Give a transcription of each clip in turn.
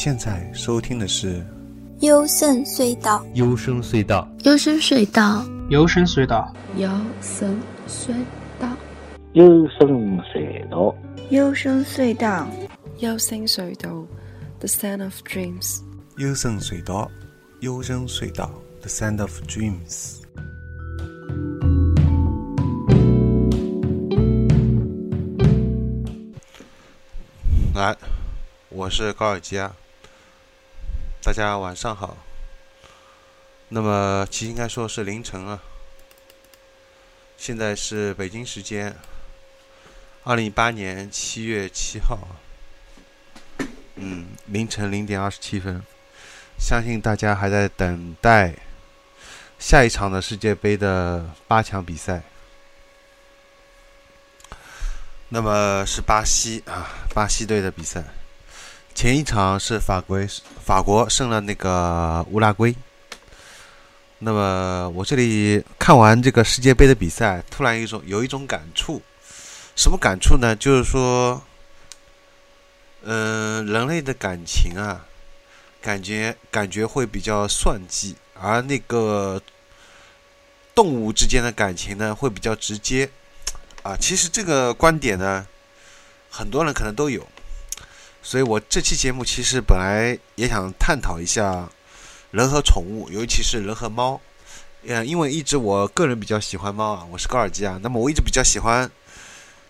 现在收听的是《幽深隧道》。幽深隧道，幽深隧道，幽深隧道，幽深隧道，幽深隧道，幽深隧道，幽深隧道，The Sound of Dreams。幽深隧道，幽深隧道，The Sound of Dreams。来，我是高尔基啊，大家晚上好。那么，其实应该说是凌晨啊，现在是北京时间二零一八年七月七号，嗯，凌晨零点二十七分。相信大家还在等待下一场的世界杯的八强比赛。那么是巴西啊，巴西队的比赛。前一场是法国，法国胜了那个乌拉圭。那么我这里看完这个世界杯的比赛，突然一种有一种感触，什么感触呢？就是说，嗯，人类的感情啊，感觉感觉会比较算计，而那个动物之间的感情呢，会比较直接。啊，其实这个观点呢，很多人可能都有，所以我这期节目其实本来也想探讨一下人和宠物，尤其是人和猫。呃，因为一直我个人比较喜欢猫啊，我是高尔基啊，那么我一直比较喜欢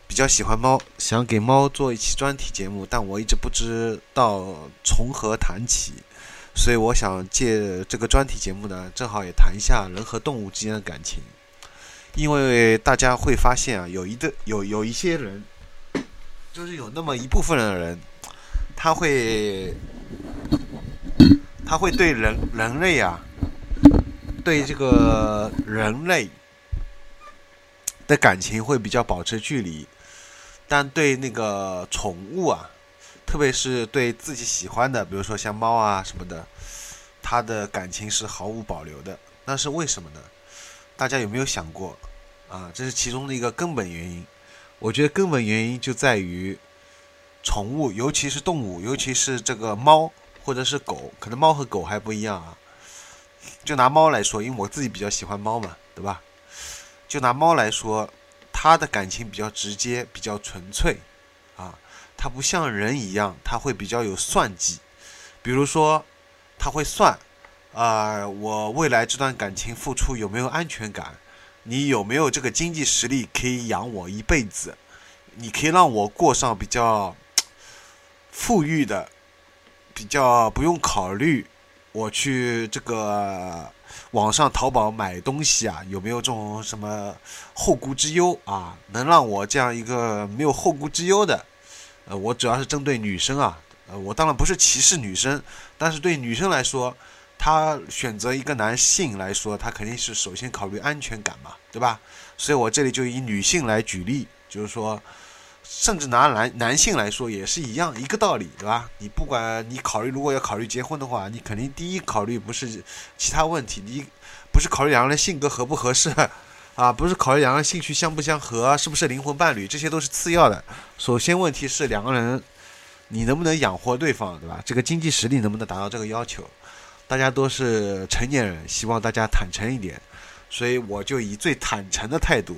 比较喜欢猫，想给猫做一期专题节目，但我一直不知道从何谈起，所以我想借这个专题节目呢，正好也谈一下人和动物之间的感情。因为大家会发现啊，有一个有有一些人，就是有那么一部分的人，他会他会对人人类啊，对这个人类的感情会比较保持距离，但对那个宠物啊，特别是对自己喜欢的，比如说像猫啊什么的，他的感情是毫无保留的。那是为什么呢？大家有没有想过？啊，这是其中的一个根本原因。我觉得根本原因就在于，宠物，尤其是动物，尤其是这个猫或者是狗，可能猫和狗还不一样啊。就拿猫来说，因为我自己比较喜欢猫嘛，对吧？就拿猫来说，它的感情比较直接，比较纯粹啊。它不像人一样，它会比较有算计。比如说，它会算啊，我未来这段感情付出有没有安全感？你有没有这个经济实力可以养我一辈子？你可以让我过上比较富裕的、比较不用考虑我去这个网上淘宝买东西啊？有没有这种什么后顾之忧啊？能让我这样一个没有后顾之忧的？呃，我主要是针对女生啊，呃，我当然不是歧视女生，但是对女生来说。她选择一个男性来说，他肯定是首先考虑安全感嘛，对吧？所以我这里就以女性来举例，就是说，甚至拿男男性来说也是一样一个道理，对吧？你不管你考虑，如果要考虑结婚的话，你肯定第一考虑不是其他问题，你不是考虑两个人性格合不合适 啊，不是考虑两个人兴趣相不相合，是不是灵魂伴侣，这些都是次要的。首先问题是两个人你能不能养活对方，对吧？这个经济实力能不能达到这个要求？大家都是成年人，希望大家坦诚一点，所以我就以最坦诚的态度、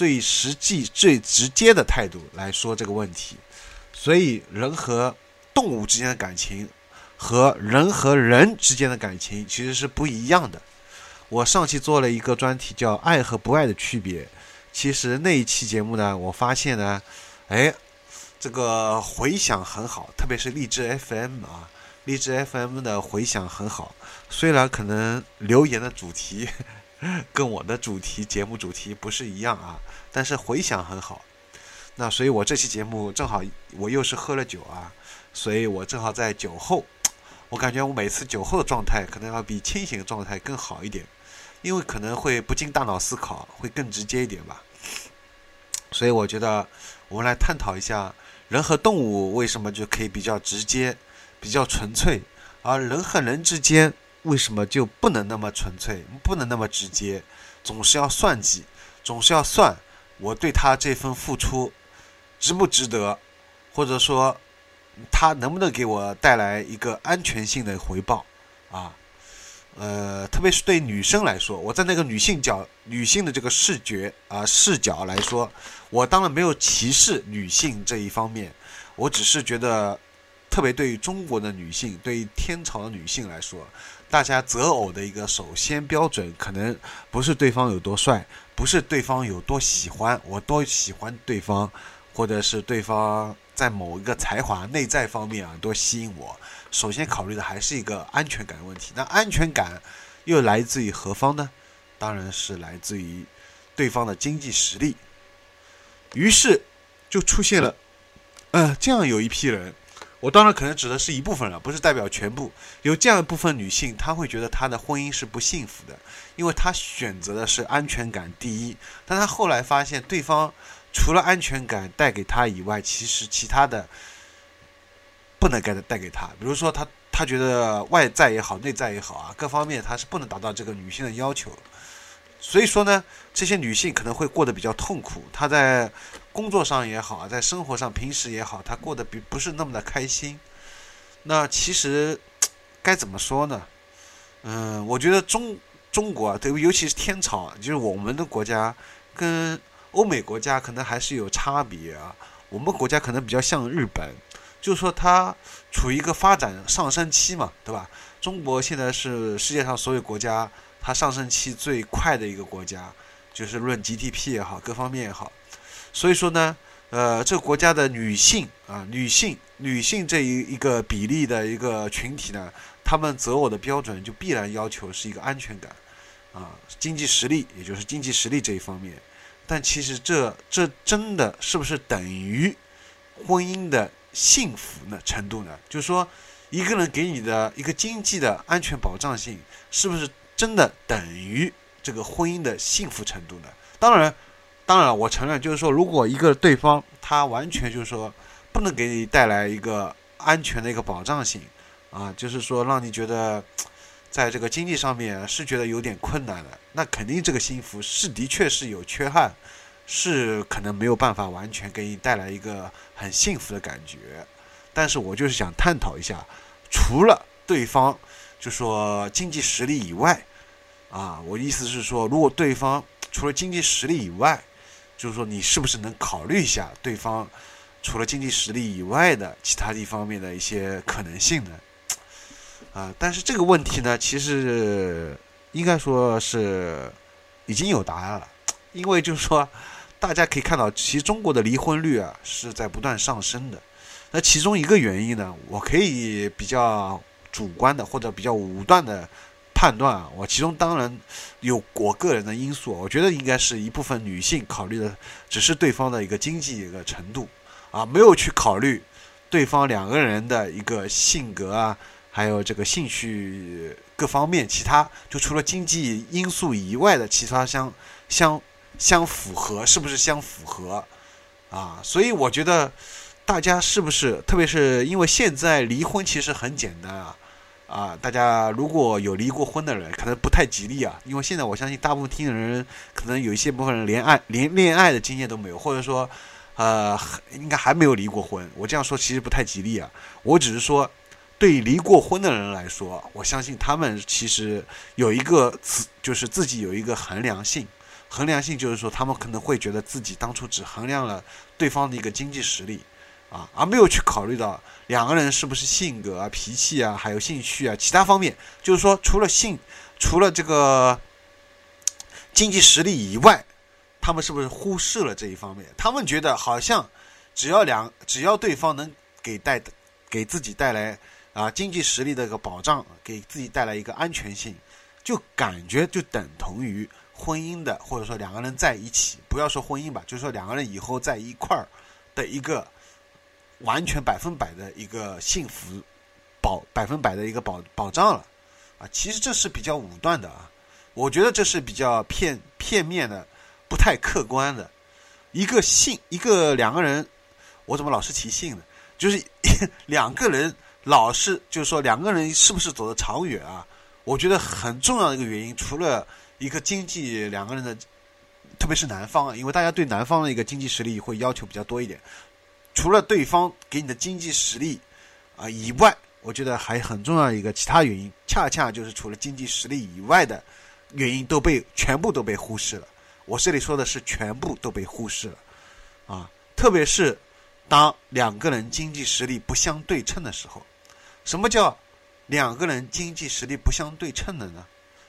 最实际、最直接的态度来说这个问题。所以，人和动物之间的感情和人和人之间的感情其实是不一样的。我上期做了一个专题，叫“爱和不爱的区别”。其实那一期节目呢，我发现呢，哎，这个回响很好，特别是荔枝 FM 啊。荔枝 FM 的回响很好，虽然可能留言的主题 跟我的主题节目主题不是一样啊，但是回响很好。那所以我这期节目正好我又是喝了酒啊，所以我正好在酒后，我感觉我每次酒后的状态可能要比清醒的状态更好一点，因为可能会不经大脑思考，会更直接一点吧。所以我觉得我们来探讨一下人和动物为什么就可以比较直接。比较纯粹，而人和人之间为什么就不能那么纯粹，不能那么直接，总是要算计，总是要算我对他这份付出值不值得，或者说他能不能给我带来一个安全性的回报啊？呃，特别是对女生来说，我在那个女性角、女性的这个视觉啊视角来说，我当然没有歧视女性这一方面，我只是觉得，特别对于中国的女性，对于天朝的女性来说，大家择偶的一个首先标准，可能不是对方有多帅，不是对方有多喜欢我多喜欢对方，或者是对方在某一个才华内在方面啊多吸引我。首先考虑的还是一个安全感问题。那安全感又来自于何方呢？当然是来自于对方的经济实力。于是就出现了，呃，这样有一批人。我当然可能指的是一部分了，不是代表全部。有这样一部分女性，她会觉得她的婚姻是不幸福的，因为她选择的是安全感第一。但她后来发现，对方除了安全感带给她以外，其实其他的。不能给她带给她，比如说她他觉得外在也好，内在也好啊，各方面他是不能达到这个女性的要求，所以说呢，这些女性可能会过得比较痛苦。她在工作上也好啊，在生活上平时也好，他过得比不是那么的开心。那其实该怎么说呢？嗯，我觉得中中国啊对，尤其是天朝，就是我们的国家跟欧美国家可能还是有差别啊。我们国家可能比较像日本。就是说，它处于一个发展上升期嘛，对吧？中国现在是世界上所有国家它上升期最快的一个国家，就是论 GDP 也好，各方面也好。所以说呢，呃，这个国家的女性啊，女性女性这一一个比例的一个群体呢，他们择偶的标准就必然要求是一个安全感啊，经济实力，也就是经济实力这一方面。但其实这这真的是不是等于婚姻的？幸福呢程度呢？就是说，一个人给你的一个经济的安全保障性，是不是真的等于这个婚姻的幸福程度呢？当然，当然，我承认，就是说，如果一个对方他完全就是说不能给你带来一个安全的一个保障性，啊，就是说让你觉得在这个经济上面是觉得有点困难的，那肯定这个幸福是的确是有缺憾。是可能没有办法完全给你带来一个很幸福的感觉，但是我就是想探讨一下，除了对方就说经济实力以外，啊，我意思是说，如果对方除了经济实力以外，就是说你是不是能考虑一下对方除了经济实力以外的其他一方面的一些可能性呢？啊，但是这个问题呢，其实应该说是已经有答案了，因为就是说。大家可以看到，其实中国的离婚率啊是在不断上升的。那其中一个原因呢，我可以比较主观的或者比较武断的判断啊，我其中当然有我个人的因素，我觉得应该是一部分女性考虑的只是对方的一个经济一个程度啊，没有去考虑对方两个人的一个性格啊，还有这个兴趣各方面，其他就除了经济因素以外的其他相相。相符合是不是相符合啊？所以我觉得大家是不是，特别是因为现在离婚其实很简单啊啊！大家如果有离过婚的人，可能不太吉利啊，因为现在我相信大部分听的人，可能有一些部分人连爱连恋爱的经验都没有，或者说呃应该还没有离过婚。我这样说其实不太吉利啊。我只是说，对离过婚的人来说，我相信他们其实有一个自，就是自己有一个衡量性。衡量性就是说，他们可能会觉得自己当初只衡量了对方的一个经济实力，啊，而没有去考虑到两个人是不是性格啊、脾气啊、还有兴趣啊其他方面。就是说，除了性，除了这个经济实力以外，他们是不是忽视了这一方面？他们觉得好像只要两，只要对方能给带给自己带来啊经济实力的一个保障，给自己带来一个安全性，就感觉就等同于。婚姻的，或者说两个人在一起，不要说婚姻吧，就是说两个人以后在一块儿的一个完全百分百的一个幸福保百分百的一个保保障了啊！其实这是比较武断的啊，我觉得这是比较片片面的，不太客观的。一个性，一个两个人，我怎么老是提性呢？就是 两个人老是就是说两个人是不是走得长远啊？我觉得很重要的一个原因，除了一个经济两个人的，特别是男方，因为大家对男方的一个经济实力会要求比较多一点。除了对方给你的经济实力啊以外，我觉得还很重要一个其他原因，恰恰就是除了经济实力以外的原因都被全部都被忽视了。我这里说的是全部都被忽视了，啊，特别是当两个人经济实力不相对称的时候，什么叫两个人经济实力不相对称的呢？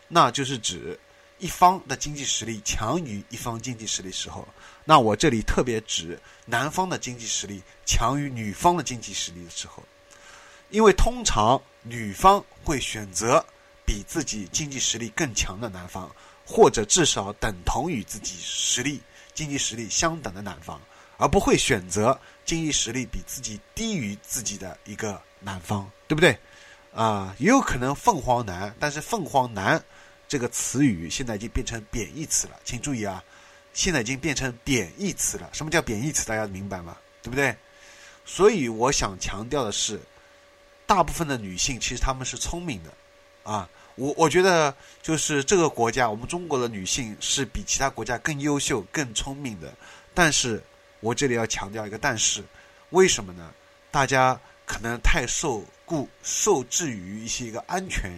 那就是指一方的经济实力强于一方经济实力时候，那我这里特别指男方的经济实力强于女方的经济实力的时候，因为通常女方会选择比自己经济实力更强的男方，或者至少等同于自己实力、经济实力相等的男方，而不会选择经济实力比自己低于自己的一个男方，对不对？啊，也有可能凤凰男，但是凤凰男。这个词语现在已经变成贬义词了，请注意啊！现在已经变成贬义词了。什么叫贬义词？大家明白吗？对不对？所以我想强调的是，大部分的女性其实她们是聪明的啊。我我觉得就是这个国家，我们中国的女性是比其他国家更优秀、更聪明的。但是我这里要强调一个但是，为什么呢？大家可能太受顾受制于一些一个安全。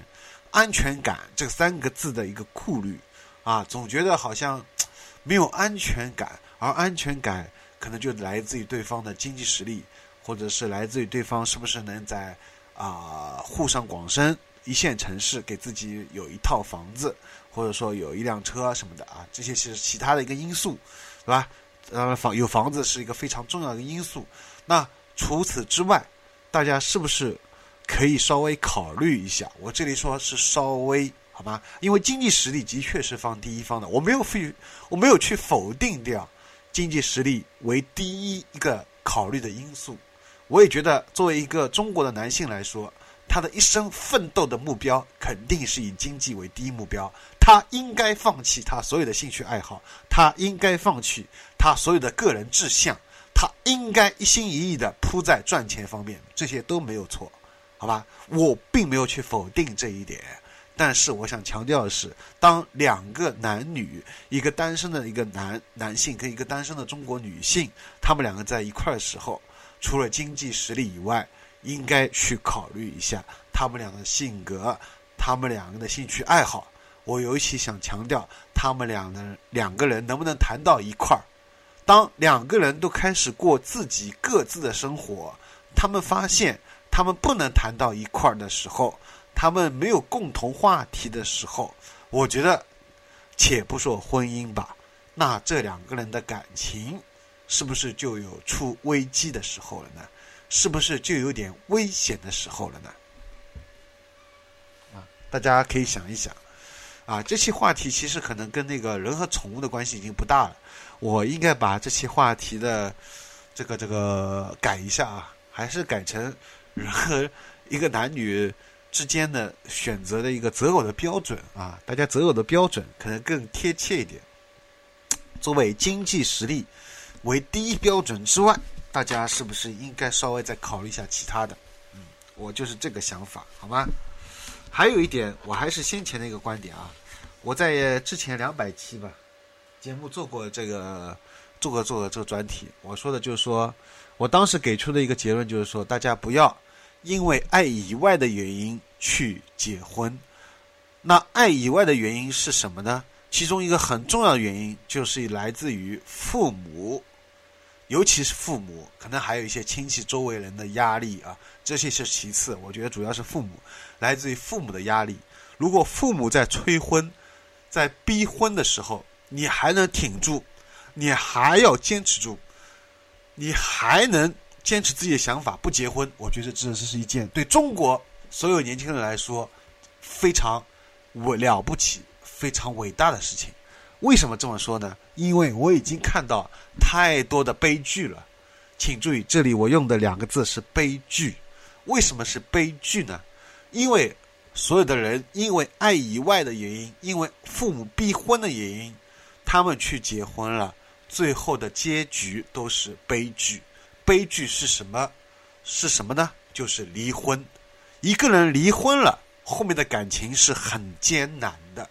安全感这三个字的一个顾虑，啊，总觉得好像 没有安全感，而安全感可能就来自于对方的经济实力，或者是来自于对方是不是能在啊沪上广深一线城市给自己有一套房子，或者说有一辆车什么的啊，这些是其他的一个因素，对吧？呃，房有房子是一个非常重要的因素。那除此之外，大家是不是？可以稍微考虑一下，我这里说是稍微，好吗？因为经济实力的确是放第一方的，我没有去，我没有去否定掉经济实力为第一一个考虑的因素。我也觉得，作为一个中国的男性来说，他的一生奋斗的目标肯定是以经济为第一目标。他应该放弃他所有的兴趣爱好，他应该放弃他所有的个人志向，他应该一心一意的扑在赚钱方面，这些都没有错。好吧，我并没有去否定这一点，但是我想强调的是，当两个男女，一个单身的一个男男性跟一个单身的中国女性，他们两个在一块儿的时候，除了经济实力以外，应该去考虑一下他们两个性格，他们两个的兴趣爱好。我尤其想强调，他们两个两个人能不能谈到一块儿？当两个人都开始过自己各自的生活，他们发现。他们不能谈到一块儿的时候，他们没有共同话题的时候，我觉得，且不说婚姻吧，那这两个人的感情，是不是就有出危机的时候了呢？是不是就有点危险的时候了呢？啊，大家可以想一想，啊，这期话题其实可能跟那个人和宠物的关系已经不大了，我应该把这期话题的这个这个改一下啊，还是改成。人和一个男女之间的选择的一个择偶的标准啊，大家择偶的标准可能更贴切一点。作为经济实力为第一标准之外，大家是不是应该稍微再考虑一下其他的？嗯，我就是这个想法，好吗？还有一点，我还是先前的一个观点啊，我在之前两百期吧节目做过这个做个做个这个专题，我说的就是说，我当时给出的一个结论就是说，大家不要。因为爱以外的原因去结婚，那爱以外的原因是什么呢？其中一个很重要的原因就是来自于父母，尤其是父母，可能还有一些亲戚周围人的压力啊，这些是其次。我觉得主要是父母，来自于父母的压力。如果父母在催婚、在逼婚的时候，你还能挺住，你还要坚持住，你还能。坚持自己的想法不结婚，我觉得这这是一件对中国所有年轻人来说非常伟了不起、非常伟大的事情。为什么这么说呢？因为我已经看到太多的悲剧了。请注意，这里我用的两个字是悲剧。为什么是悲剧呢？因为所有的人因为爱以外的原因，因为父母逼婚的原因，他们去结婚了，最后的结局都是悲剧。悲剧是什么？是什么呢？就是离婚。一个人离婚了，后面的感情是很艰难的。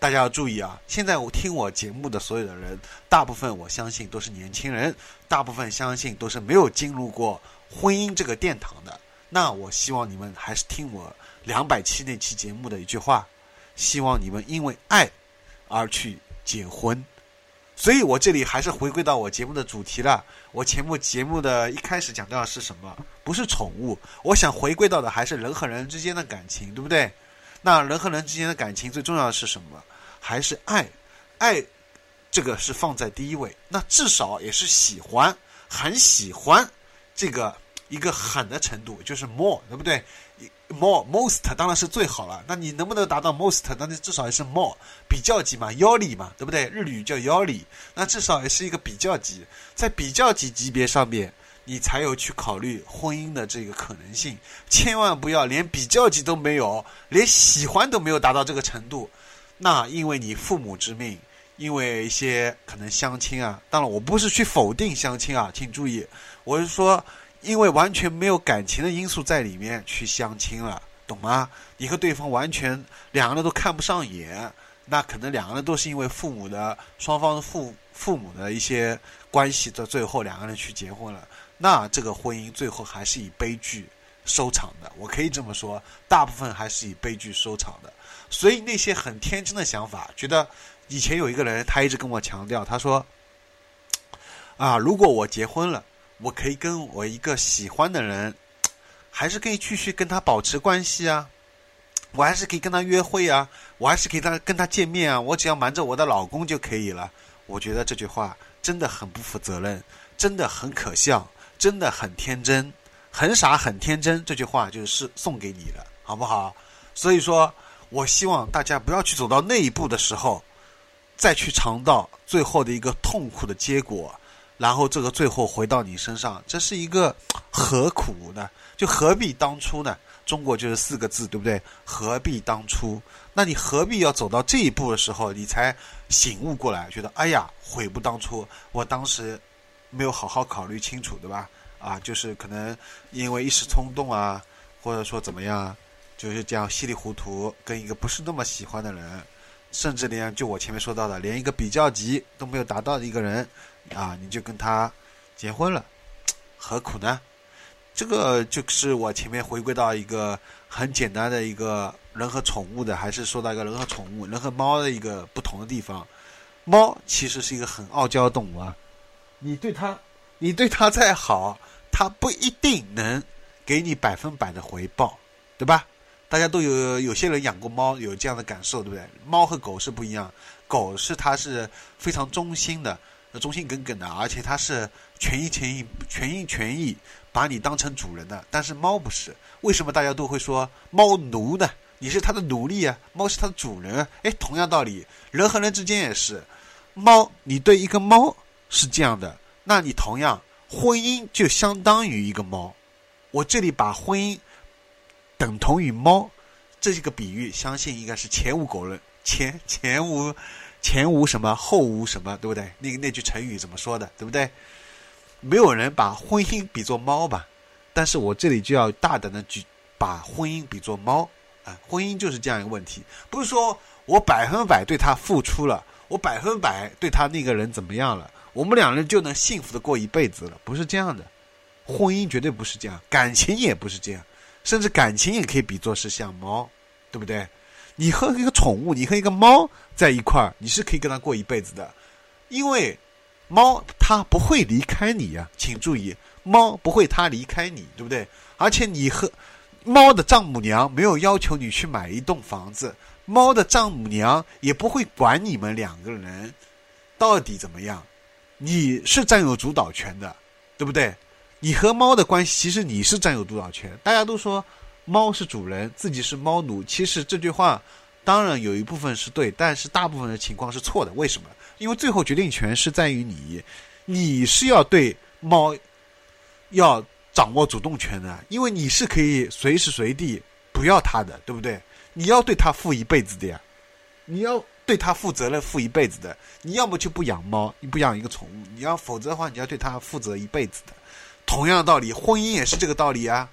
大家要注意啊！现在我听我节目的所有的人，大部分我相信都是年轻人，大部分相信都是没有进入过婚姻这个殿堂的。那我希望你们还是听我两百期那期节目的一句话，希望你们因为爱而去结婚。所以我这里还是回归到我节目的主题了。我节目节目的一开始讲到的是什么？不是宠物，我想回归到的还是人和人之间的感情，对不对？那人和人之间的感情最重要的是什么？还是爱，爱，这个是放在第一位。那至少也是喜欢，很喜欢这个一个狠的程度，就是 more，对不对？more most 当然是最好了。那你能不能达到 most？那你至少也是 more 比较级嘛，腰里嘛，对不对？日语叫腰里，那至少也是一个比较级。在比较级级别上面，你才有去考虑婚姻的这个可能性。千万不要连比较级都没有，连喜欢都没有达到这个程度。那因为你父母之命，因为一些可能相亲啊。当然，我不是去否定相亲啊，请注意，我是说。因为完全没有感情的因素在里面去相亲了，懂吗？你和对方完全两个人都看不上眼，那可能两个人都是因为父母的双方父父母的一些关系，到最后两个人去结婚了，那这个婚姻最后还是以悲剧收场的。我可以这么说，大部分还是以悲剧收场的。所以那些很天真的想法，觉得以前有一个人，他一直跟我强调，他说：“啊，如果我结婚了。”我可以跟我一个喜欢的人，还是可以继续跟他保持关系啊，我还是可以跟他约会啊，我还是可以他跟他见面啊，我只要瞒着我的老公就可以了。我觉得这句话真的很不负责任，真的很可笑，真的很天真，很傻很天真。这句话就是送给你的，好不好？所以说，我希望大家不要去走到那一步的时候，再去尝到最后的一个痛苦的结果。然后这个最后回到你身上，这是一个何苦呢？就何必当初呢？中国就是四个字，对不对？何必当初？那你何必要走到这一步的时候，你才醒悟过来，觉得哎呀，悔不当初，我当时没有好好考虑清楚，对吧？啊，就是可能因为一时冲动啊，或者说怎么样，就是这样稀里糊涂跟一个不是那么喜欢的人，甚至连就我前面说到的，连一个比较级都没有达到的一个人。啊，你就跟他结婚了，何苦呢？这个就是我前面回归到一个很简单的一个人和宠物的，还是说到一个人和宠物、人和猫的一个不同的地方。猫其实是一个很傲娇的动物啊，你对它，你对它再好，它不一定能给你百分百的回报，对吧？大家都有有些人养过猫，有这样的感受，对不对？猫和狗是不一样，狗是它是非常忠心的。忠心耿耿的，而且它是全心全意、全心全意把你当成主人的。但是猫不是，为什么大家都会说猫奴呢？你是它的奴隶啊，猫是它的主人啊。哎，同样道理，人和人之间也是，猫你对一个猫是这样的，那你同样婚姻就相当于一个猫。我这里把婚姻等同于猫，这是个比喻，相信应该是前无古人，前前无。前无什么，后无什么，对不对？那那句成语怎么说的，对不对？没有人把婚姻比作猫吧？但是我这里就要大胆的举，把婚姻比作猫啊！婚姻就是这样一个问题，不是说我百分百对他付出了，我百分百对他那个人怎么样了，我们两人就能幸福的过一辈子了？不是这样的，婚姻绝对不是这样，感情也不是这样，甚至感情也可以比作是像猫，对不对？你和一个宠物，你和一个猫在一块儿，你是可以跟它过一辈子的，因为猫它不会离开你呀，请注意，猫不会它离开你，对不对？而且你和猫的丈母娘没有要求你去买一栋房子，猫的丈母娘也不会管你们两个人到底怎么样，你是占有主导权的，对不对？你和猫的关系，其实你是占有主导权，大家都说。猫是主人，自己是猫奴。其实这句话当然有一部分是对，但是大部分的情况是错的。为什么？因为最后决定权是在于你，你是要对猫要掌握主动权的，因为你是可以随时随地不要它的，对不对？你要对它负一辈子的呀，你要对它负责任负一辈子的。你要么就不养猫，你不养一个宠物，你要否则的话，你要对它负责一辈子的。同样的道理，婚姻也是这个道理啊。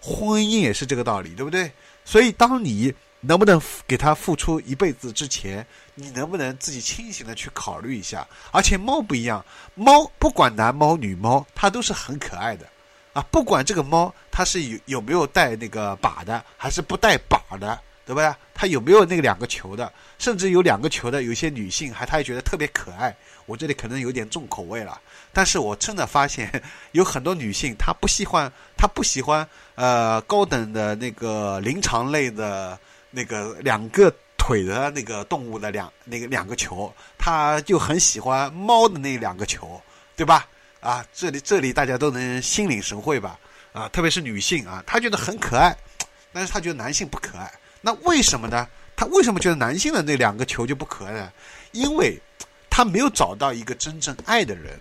婚姻也是这个道理，对不对？所以，当你能不能给他付出一辈子之前，你能不能自己清醒的去考虑一下？而且，猫不一样，猫不管男猫女猫，它都是很可爱的。啊，不管这个猫它是有有没有带那个把的，还是不带把的，对吧？他有没有那两个球的，甚至有两个球的，有些女性还她也觉得特别可爱。我这里可能有点重口味了，但是我真的发现有很多女性她不喜欢，她不喜欢呃高等的那个灵长类的那个两个腿的那个动物的两那个两个球，她就很喜欢猫的那两个球，对吧？啊，这里这里大家都能心领神会吧？啊，特别是女性啊，她觉得很可爱，但是她觉得男性不可爱。那为什么呢？他为什么觉得男性的那两个球就不可爱呢？因为他没有找到一个真正爱的人。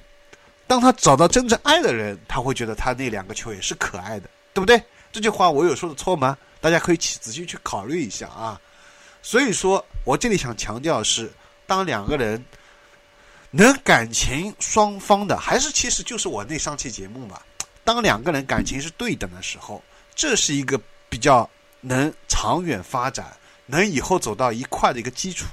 当他找到真正爱的人，他会觉得他那两个球也是可爱的，对不对？这句话我有说的错吗？大家可以去仔细去考虑一下啊。所以说我这里想强调是，当两个人。能感情双方的，还是其实就是我那上期节目嘛。当两个人感情是对等的时候，这是一个比较能长远发展、能以后走到一块的一个基础，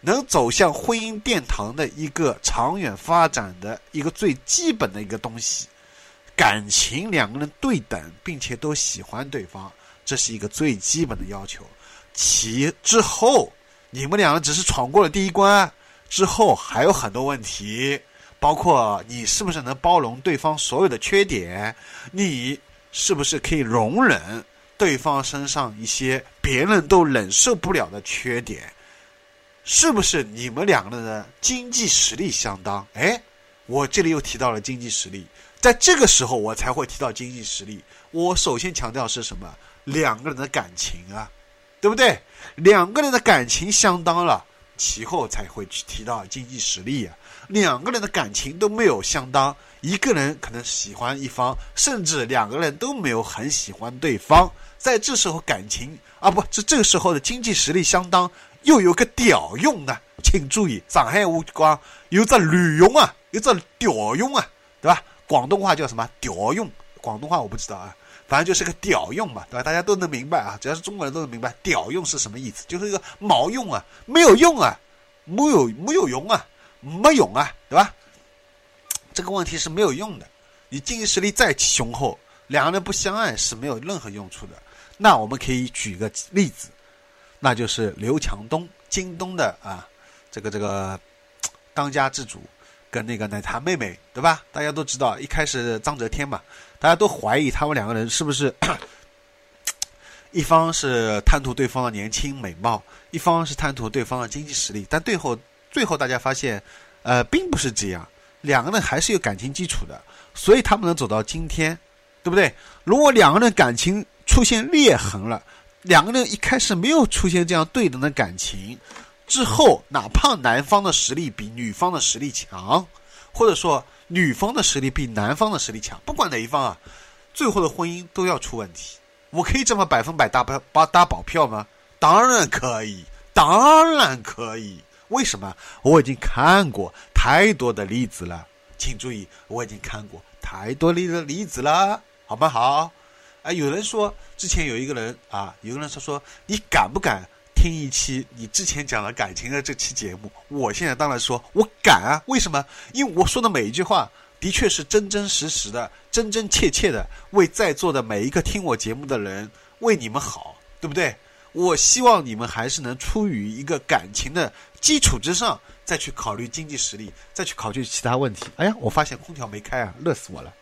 能走向婚姻殿堂的一个长远发展的一个最基本的一个东西。感情两个人对等，并且都喜欢对方，这是一个最基本的要求。其之后，你们两个只是闯过了第一关。之后还有很多问题，包括你是不是能包容对方所有的缺点，你是不是可以容忍对方身上一些别人都忍受不了的缺点，是不是你们两个人的经济实力相当？哎，我这里又提到了经济实力，在这个时候我才会提到经济实力。我首先强调是什么？两个人的感情啊，对不对？两个人的感情相当了。其后才会去提到经济实力啊，两个人的感情都没有相当，一个人可能喜欢一方，甚至两个人都没有很喜欢对方，在这时候感情啊不这这个时候的经济实力相当，又有个屌用呢，请注意，上海话讲有只驴用啊，有只屌用啊，对吧？广东话叫什么屌用？广东话我不知道啊。反正就是个屌用嘛，对吧？大家都能明白啊，只要是中国人都能明白，屌用是什么意思？就是一个毛用啊，没有用啊，没有没有用啊，没用啊，对吧？这个问题是没有用的。你经济实力再雄厚，两个人不相爱是没有任何用处的。那我们可以举个例子，那就是刘强东，京东的啊，这个这个当家之主。跟那个奶茶妹妹，对吧？大家都知道，一开始张泽天嘛，大家都怀疑他们两个人是不是 一方是贪图对方的年轻美貌，一方是贪图对方的经济实力。但最后，最后大家发现，呃，并不是这样，两个人还是有感情基础的，所以他们能走到今天，对不对？如果两个人感情出现裂痕了，两个人一开始没有出现这样对等的感情。之后，哪怕男方的实力比女方的实力强，或者说女方的实力比男方的实力强，不管哪一方啊，最后的婚姻都要出问题。我可以这么百分百打保打保票吗？当然可以，当然可以。为什么？我已经看过太多的例子了。请注意，我已经看过太多例的例子了，好不好？哎，有人说之前有一个人啊，有个人说说你敢不敢？听一期你之前讲了感情的这期节目，我现在当然说我敢啊！为什么？因为我说的每一句话的确是真真实实的、真真切切的，为在座的每一个听我节目的人为你们好，对不对？我希望你们还是能出于一个感情的基础之上，再去考虑经济实力，再去考虑其他问题。哎呀，我发现空调没开啊，热死我了！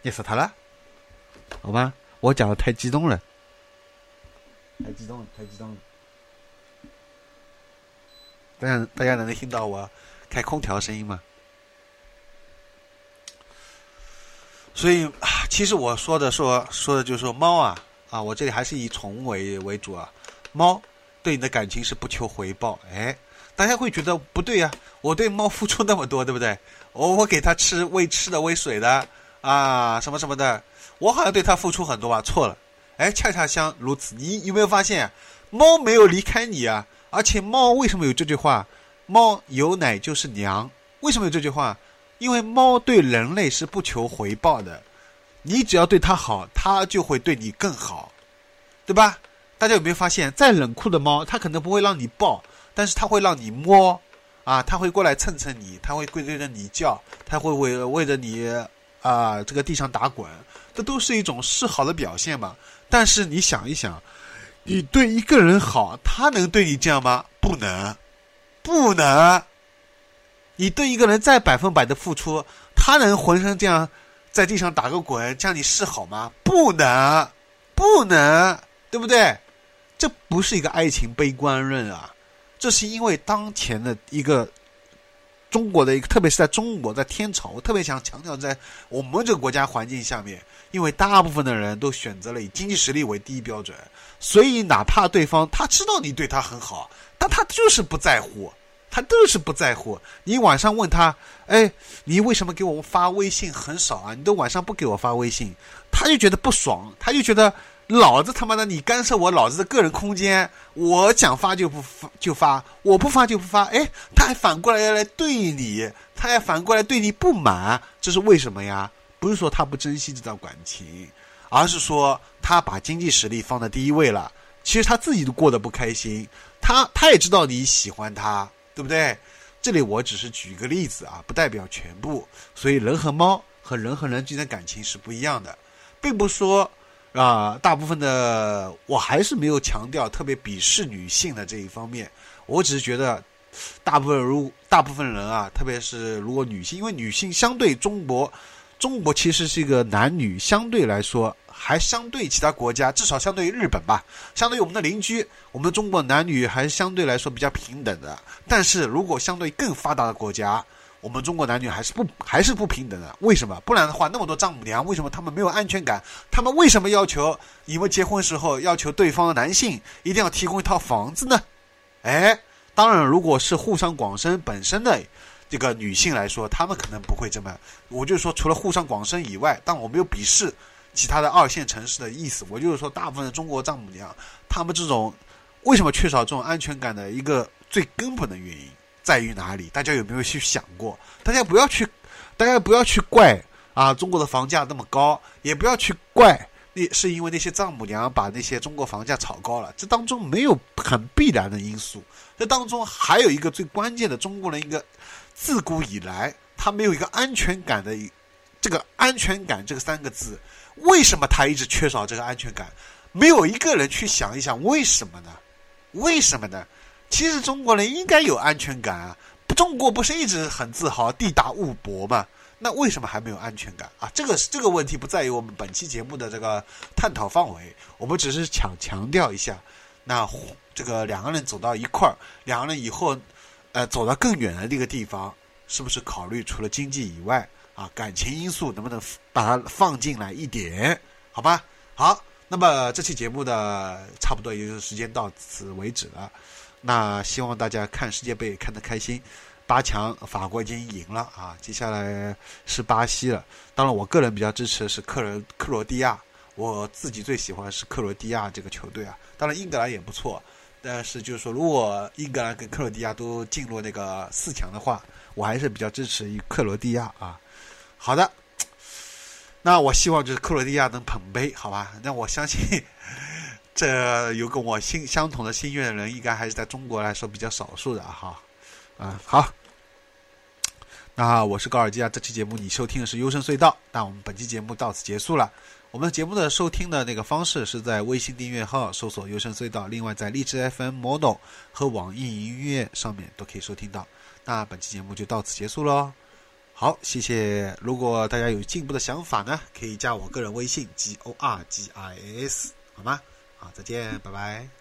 你死他了？好吧，我讲的太激动了。太激动了，太激动了！大家大家能听到我开空调声音吗？所以啊，其实我说的说说的就是说猫啊啊，我这里还是以宠物为为主啊。猫对你的感情是不求回报，哎，大家会觉得不对呀？我对猫付出那么多，对不对？我我给它吃喂吃的喂水的啊，什么什么的，我好像对它付出很多吧？错了。哎，恰恰相如此。你有没有发现，猫没有离开你啊？而且猫为什么有这句话？猫有奶就是娘。为什么有这句话？因为猫对人类是不求回报的。你只要对它好，它就会对你更好，对吧？大家有没有发现，再冷酷的猫，它可能不会让你抱，但是它会让你摸，啊，它会过来蹭蹭你，它会跪对着你叫，它会为为着你啊这个地上打滚，这都是一种示好的表现嘛。但是你想一想，你对一个人好，他能对你这样吗？不能，不能。你对一个人再百分百的付出，他能浑身这样在地上打个滚，向你示好吗？不能，不能，对不对？这不是一个爱情悲观论啊，这是因为当前的一个中国的一个，特别是在中国，在天朝，我特别想强调，在我们这个国家环境下面，因为大部分的人都选择了以经济实力为第一标准，所以哪怕对方他知道你对他很好，但他就是不在乎。他就是不在乎。你晚上问他，哎，你为什么给我发微信很少啊？你都晚上不给我发微信，他就觉得不爽，他就觉得老子他妈的你干涉我老子的个人空间，我想发就不发就发，我不发就不发。哎，他还反过来要来对你，他还反过来对你不满，这是为什么呀？不是说他不珍惜这段感情，而是说他把经济实力放在第一位了。其实他自己都过得不开心，他他也知道你喜欢他。对不对？这里我只是举一个例子啊，不代表全部。所以人和猫和人和人之间的感情是不一样的，并不说啊，大部分的我还是没有强调特别鄙视女性的这一方面。我只是觉得，大部分如大部分人啊，特别是如果女性，因为女性相对中国，中国其实是一个男女相对来说。还相对其他国家，至少相对于日本吧，相对于我们的邻居，我们中国男女还相对来说比较平等的。但是如果相对更发达的国家，我们中国男女还是不还是不平等的。为什么？不然的话，那么多丈母娘，为什么他们没有安全感？他们为什么要求你们结婚时候要求对方的男性一定要提供一套房子呢？哎，当然，如果是沪上广深本身的这个女性来说，他们可能不会这么。我就说，除了沪上广深以外，但我没有鄙视。其他的二线城市的意思，我就是说，大部分的中国丈母娘，他们这种为什么缺少这种安全感的一个最根本的原因在于哪里？大家有没有去想过？大家不要去，大家不要去怪啊，中国的房价那么高，也不要去怪那是因为那些丈母娘把那些中国房价炒高了。这当中没有很必然的因素，这当中还有一个最关键的，中国人一个自古以来他没有一个安全感的这个安全感这个三个字。为什么他一直缺少这个安全感？没有一个人去想一想为什么呢？为什么呢？其实中国人应该有安全感啊！中国不是一直很自豪地大物博吗？那为什么还没有安全感啊？这个这个问题不在于我们本期节目的这个探讨范围，我们只是想强调一下，那这个两个人走到一块儿，两个人以后呃走到更远的这个地方，是不是考虑除了经济以外？啊，感情因素能不能把它放进来一点？好吧，好，那么这期节目的差不多也就时间到此为止了。那希望大家看世界杯看得开心。八强法国已经赢了啊，接下来是巴西了。当然，我个人比较支持的是克罗克罗地亚，我自己最喜欢是克罗地亚这个球队啊。当然，英格兰也不错，但是就是说，如果英格兰跟克罗地亚都进入那个四强的话，我还是比较支持于克罗地亚啊。好的，那我希望就是克罗地亚能捧杯，好吧？那我相信，这有跟我心相同的心愿的人，应该还是在中国来说比较少数的哈。嗯，好，那我是高尔基啊。这期节目你收听的是优声隧道，那我们本期节目到此结束了。我们节目的收听的那个方式是在微信订阅号搜索“优声隧道”，另外在荔枝 FM Model 和网易音乐上面都可以收听到。那本期节目就到此结束喽。好，谢谢。如果大家有进一步的想法呢，可以加我个人微信 g o r g i s，好吗？好，再见，拜拜。